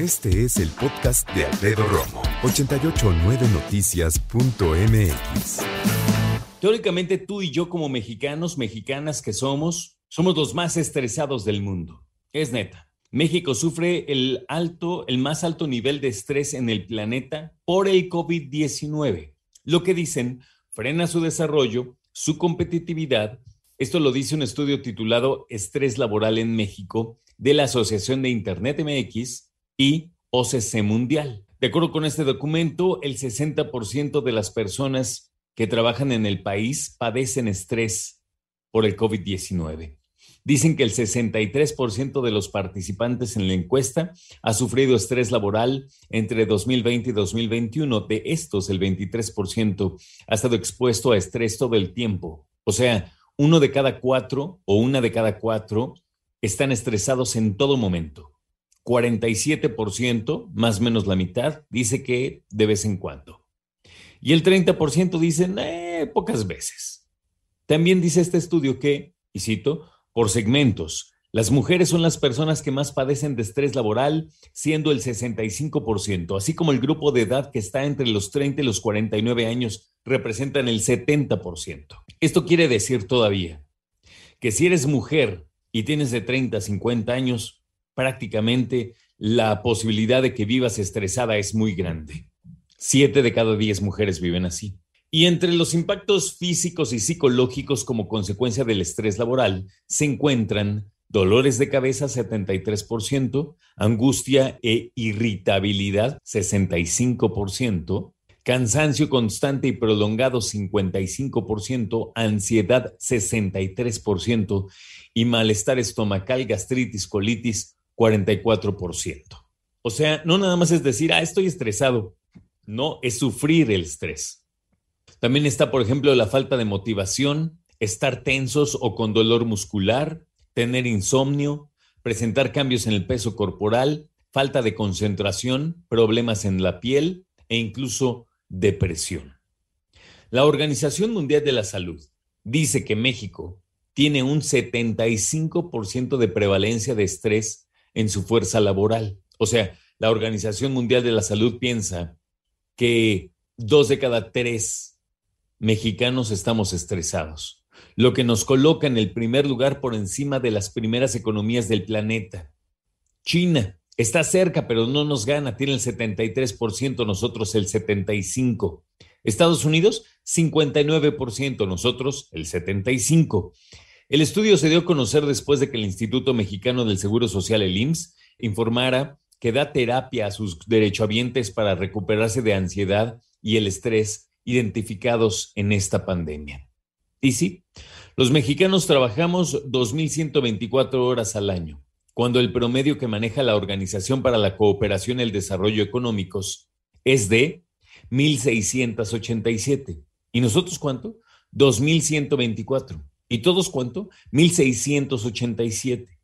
Este es el podcast de Alfredo Romo, 889noticias.mx. Teóricamente tú y yo como mexicanos, mexicanas que somos, somos los más estresados del mundo. Es neta. México sufre el alto, el más alto nivel de estrés en el planeta por el COVID-19. Lo que dicen frena su desarrollo, su competitividad. Esto lo dice un estudio titulado Estrés laboral en México de la Asociación de Internet MX y OCC Mundial. De acuerdo con este documento, el 60% de las personas que trabajan en el país padecen estrés por el COVID-19. Dicen que el 63% de los participantes en la encuesta ha sufrido estrés laboral entre 2020 y 2021. De estos, el 23% ha estado expuesto a estrés todo el tiempo. O sea, uno de cada cuatro o una de cada cuatro están estresados en todo momento. 47%, más o menos la mitad, dice que de vez en cuando. Y el 30% dicen, eh, pocas veces. También dice este estudio que, y cito, por segmentos. Las mujeres son las personas que más padecen de estrés laboral, siendo el 65%, así como el grupo de edad que está entre los 30 y los 49 años representan el 70%. Esto quiere decir todavía que si eres mujer y tienes de 30 a 50 años, prácticamente la posibilidad de que vivas estresada es muy grande. Siete de cada diez mujeres viven así. Y entre los impactos físicos y psicológicos como consecuencia del estrés laboral se encuentran dolores de cabeza 73%, angustia e irritabilidad 65%, cansancio constante y prolongado 55%, ansiedad 63% y malestar estomacal, gastritis, colitis 44%. O sea, no nada más es decir, ah, estoy estresado, no, es sufrir el estrés. También está, por ejemplo, la falta de motivación, estar tensos o con dolor muscular, tener insomnio, presentar cambios en el peso corporal, falta de concentración, problemas en la piel e incluso depresión. La Organización Mundial de la Salud dice que México tiene un 75% de prevalencia de estrés en su fuerza laboral. O sea, la Organización Mundial de la Salud piensa que dos de cada tres mexicanos estamos estresados, lo que nos coloca en el primer lugar por encima de las primeras economías del planeta. China está cerca, pero no nos gana, tiene el 73%, nosotros el 75%. Estados Unidos, 59%, nosotros el 75%. El estudio se dio a conocer después de que el Instituto Mexicano del Seguro Social, el IMSS, informara que da terapia a sus derechohabientes para recuperarse de ansiedad y el estrés identificados en esta pandemia. Y sí, los mexicanos trabajamos 2.124 horas al año, cuando el promedio que maneja la Organización para la Cooperación y el Desarrollo Económicos es de 1.687. ¿Y nosotros cuánto? 2.124. ¿Y todos cuánto? 1.687.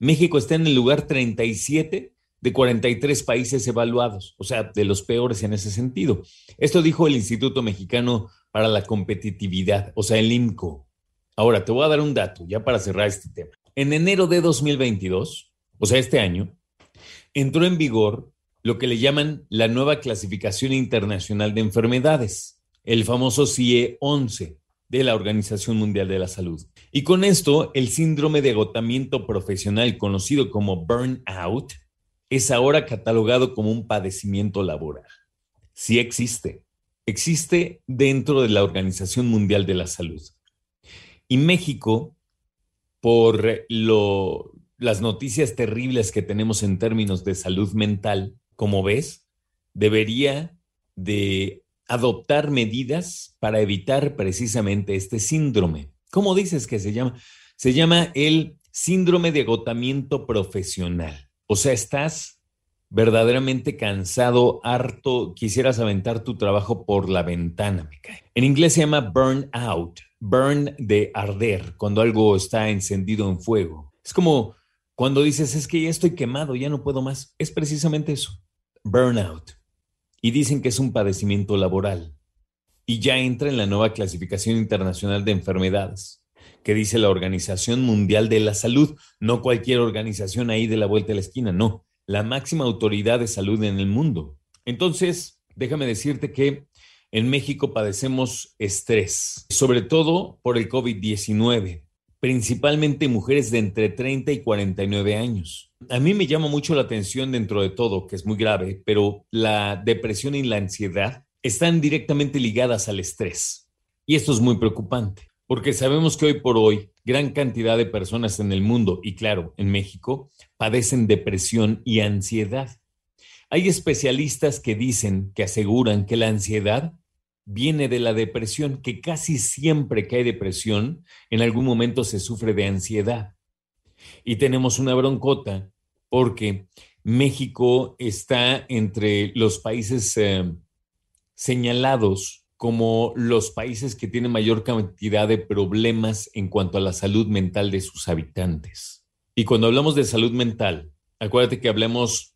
México está en el lugar 37 de 43 países evaluados, o sea, de los peores en ese sentido. Esto dijo el Instituto Mexicano para la Competitividad, o sea, el IMCO. Ahora, te voy a dar un dato ya para cerrar este tema. En enero de 2022, o sea, este año, entró en vigor lo que le llaman la nueva clasificación internacional de enfermedades, el famoso CIE 11 de la Organización Mundial de la Salud. Y con esto, el síndrome de agotamiento profesional conocido como burnout es ahora catalogado como un padecimiento laboral. Sí existe. Existe dentro de la Organización Mundial de la Salud. Y México, por las noticias terribles que tenemos en términos de salud mental, como ves, debería de adoptar medidas para evitar precisamente este síndrome. ¿Cómo dices que se llama? Se llama el síndrome de agotamiento profesional. O sea, estás verdaderamente cansado, harto, quisieras aventar tu trabajo por la ventana, me cae. En inglés se llama burn out, burn de arder, cuando algo está encendido en fuego. Es como cuando dices, es que ya estoy quemado, ya no puedo más. Es precisamente eso, burnout. Y dicen que es un padecimiento laboral. Y ya entra en la nueva clasificación internacional de enfermedades que dice la Organización Mundial de la Salud, no cualquier organización ahí de la vuelta de la esquina, no, la máxima autoridad de salud en el mundo. Entonces, déjame decirte que en México padecemos estrés, sobre todo por el COVID-19, principalmente mujeres de entre 30 y 49 años. A mí me llama mucho la atención dentro de todo, que es muy grave, pero la depresión y la ansiedad están directamente ligadas al estrés. Y esto es muy preocupante, porque sabemos que hoy por hoy gran cantidad de personas en el mundo, y claro, en México, padecen depresión y ansiedad. Hay especialistas que dicen, que aseguran que la ansiedad viene de la depresión, que casi siempre que hay depresión, en algún momento se sufre de ansiedad. Y tenemos una broncota porque México está entre los países eh, señalados como los países que tienen mayor cantidad de problemas en cuanto a la salud mental de sus habitantes. Y cuando hablamos de salud mental, acuérdate que hablemos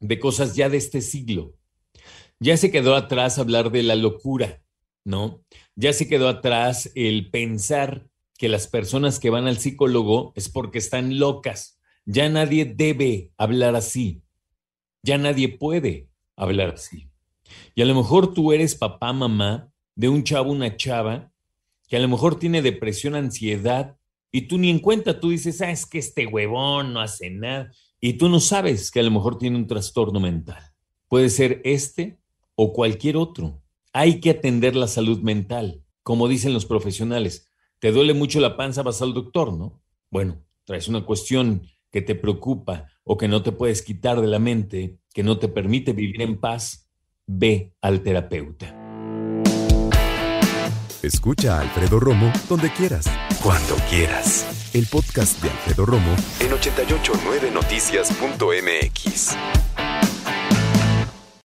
de cosas ya de este siglo, ya se quedó atrás hablar de la locura, ¿no? Ya se quedó atrás el pensar que las personas que van al psicólogo es porque están locas. Ya nadie debe hablar así. Ya nadie puede hablar así. Y a lo mejor tú eres papá, mamá de un chavo, una chava, que a lo mejor tiene depresión, ansiedad, y tú ni en cuenta, tú dices, ah, es que este huevón no hace nada, y tú no sabes que a lo mejor tiene un trastorno mental. Puede ser este o cualquier otro. Hay que atender la salud mental, como dicen los profesionales. Te duele mucho la panza, vas al doctor, ¿no? Bueno, traes una cuestión que te preocupa o que no te puedes quitar de la mente, que no te permite vivir en paz, ve al terapeuta. Escucha a Alfredo Romo donde quieras. Cuando quieras. El podcast de Alfredo Romo en 889noticias.mx.